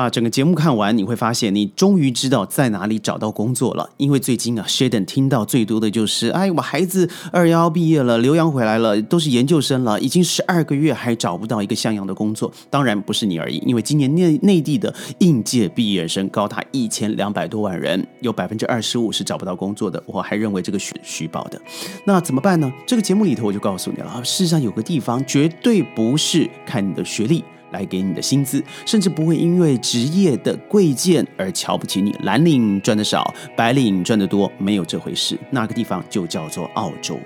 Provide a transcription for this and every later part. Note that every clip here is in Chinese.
把整个节目看完，你会发现你终于知道在哪里找到工作了。因为最近啊，Sheldon 听到最多的就是：“哎，我孩子二幺毕业了，留洋回来了，都是研究生了，已经十二个月还找不到一个像样的工作。”当然不是你而已，因为今年内内地的应届毕业生高达一千两百多万人，有百分之二十五是找不到工作的。我还认为这个是虚报的。那怎么办呢？这个节目里头我就告诉你了，事实上有个地方绝对不是看你的学历。来给你的薪资，甚至不会因为职业的贵贱而瞧不起你。蓝领赚的少，白领赚的多，没有这回事。那个地方就叫做澳洲。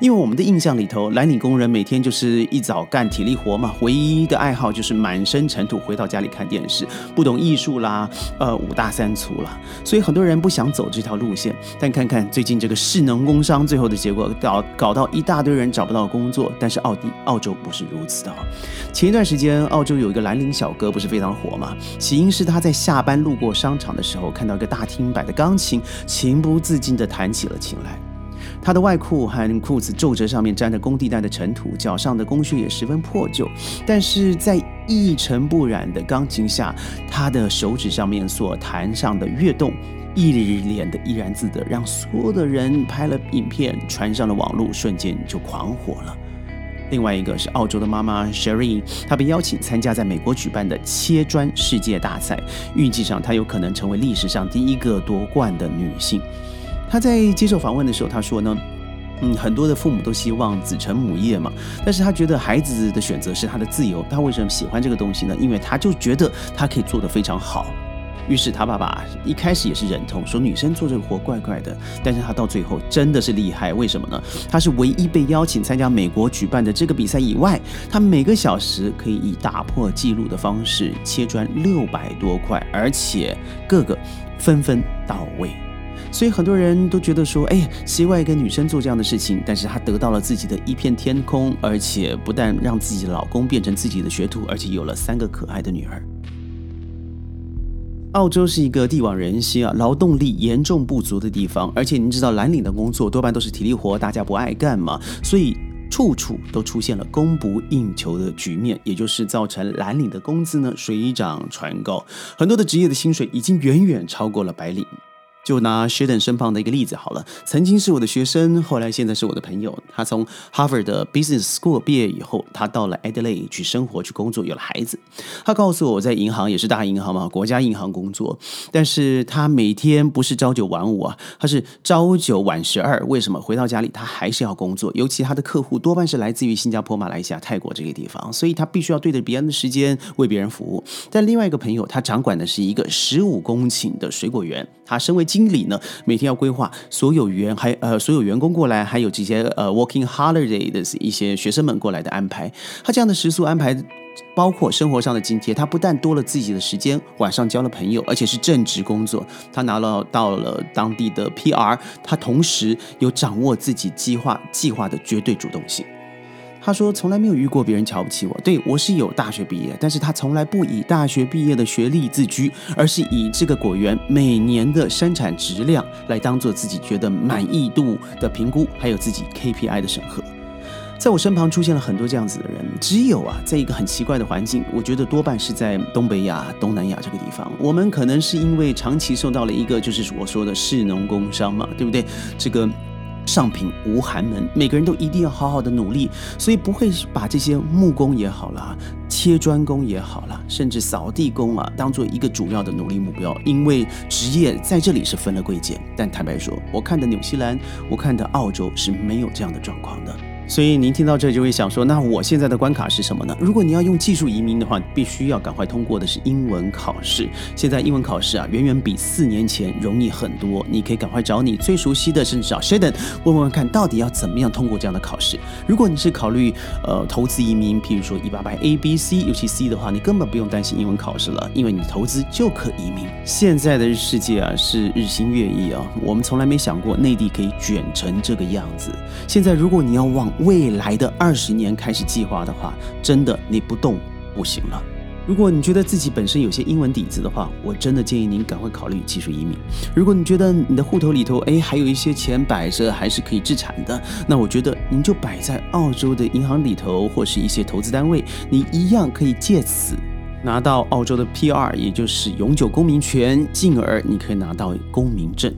因为我们的印象里头，蓝领工人每天就是一早干体力活嘛，唯一的爱好就是满身尘土回到家里看电视，不懂艺术啦，呃，五大三粗啦，所以很多人不想走这条路线。但看看最近这个势能工商最后的结果，搞搞到一大堆人找不到工作。但是奥地澳洲不是如此的。前一段时间，澳洲有一个蓝领小哥不是非常火嘛？起因是他在下班路过商场的时候，看到一个大厅摆的钢琴，情不自禁地弹起了琴来。他的外裤和裤子皱褶上面沾着工地带的尘土，脚上的工靴也十分破旧。但是在一尘不染的钢琴下，他的手指上面所弹上的乐动，一脸的怡然自得，让所有的人拍了影片传上了网络，瞬间就狂火了。另外一个是澳洲的妈妈 Sherry，她被邀请参加在美国举办的切砖世界大赛，预计上她有可能成为历史上第一个夺冠的女性。他在接受访问的时候，他说呢，嗯，很多的父母都希望子承母业嘛，但是他觉得孩子的选择是他的自由。他为什么喜欢这个东西呢？因为他就觉得他可以做得非常好。于是他爸爸一开始也是忍痛说女生做这个活怪怪的，但是他到最后真的是厉害。为什么呢？他是唯一被邀请参加美国举办的这个比赛以外，他每个小时可以以打破纪录的方式切砖六百多块，而且个个分分到位。所以很多人都觉得说，哎，奇怪一个女生做这样的事情，但是她得到了自己的一片天空，而且不但让自己的老公变成自己的学徒，而且有了三个可爱的女儿。澳洲是一个地广人稀啊，劳动力严重不足的地方，而且您知道蓝领的工作多半都是体力活，大家不爱干嘛，所以处处都出现了供不应求的局面，也就是造成蓝领的工资呢水涨船高，很多的职业的薪水已经远远超过了白领。就拿 Sheldon 身旁的一个例子好了，曾经是我的学生，后来现在是我的朋友。他从 Harvard 的 Business School 毕业以后，他到了 Adelaide 去生活、去工作，有了孩子。他告诉我，在银行也是大银行嘛，国家银行工作，但是他每天不是朝九晚五啊，他是朝九晚十二。为什么？回到家里他还是要工作，尤其他的客户多半是来自于新加坡、马来西亚、泰国这个地方，所以他必须要对着别人的时间为别人服务。但另外一个朋友，他掌管的是一个十五公顷的水果园，他身为经理呢，每天要规划所有员还呃所有员工过来，还有这些呃 working holiday 的一些学生们过来的安排。他这样的食宿安排，包括生活上的津贴，他不但多了自己的时间，晚上交了朋友，而且是正职工作。他拿了到了当地的 PR，他同时有掌握自己计划计划的绝对主动性。他说：“从来没有遇过别人瞧不起我。对我是有大学毕业，但是他从来不以大学毕业的学历自居，而是以这个果园每年的生产质量来当做自己觉得满意度的评估，还有自己 KPI 的审核。在我身旁出现了很多这样子的人，只有啊，在一个很奇怪的环境，我觉得多半是在东北亚、东南亚这个地方。我们可能是因为长期受到了一个就是我说的士农工商嘛，对不对？这个。”上品无寒门，每个人都一定要好好的努力，所以不会把这些木工也好啦，切砖工也好啦，甚至扫地工啊，当做一个主要的努力目标。因为职业在这里是分了贵贱，但坦白说，我看的纽西兰，我看的澳洲是没有这样的状况的。所以您听到这就会想说，那我现在的关卡是什么呢？如果你要用技术移民的话，必须要赶快通过的是英文考试。现在英文考试啊，远远比四年前容易很多。你可以赶快找你最熟悉的，甚至找 Sheldon 问问看，到底要怎么样通过这样的考试。如果你是考虑呃投资移民，譬如说一八八 A、B、C，尤其 C 的话，你根本不用担心英文考试了，因为你投资就可移民。现在的世界啊是日新月异啊，我们从来没想过内地可以卷成这个样子。现在如果你要往未来的二十年开始计划的话，真的你不动不行了。如果你觉得自己本身有些英文底子的话，我真的建议您赶快考虑技术移民。如果你觉得你的户头里头哎还有一些钱摆着还是可以自产的，那我觉得您就摆在澳洲的银行里头或是一些投资单位，你一样可以借此拿到澳洲的 PR，也就是永久公民权，进而你可以拿到公民证。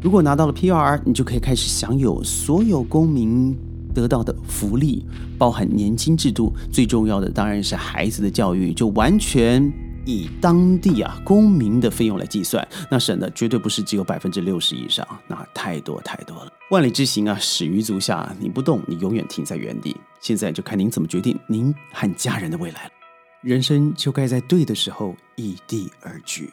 如果拿到了 PR，你就可以开始享有所有公民得到的福利，包含年金制度。最重要的当然是孩子的教育，就完全以当地啊公民的费用来计算，那省的绝对不是只有百分之六十以上，那太多太多了。万里之行啊，始于足下，你不动，你永远停在原地。现在就看您怎么决定您和家人的未来了。人生就该在对的时候异地而居。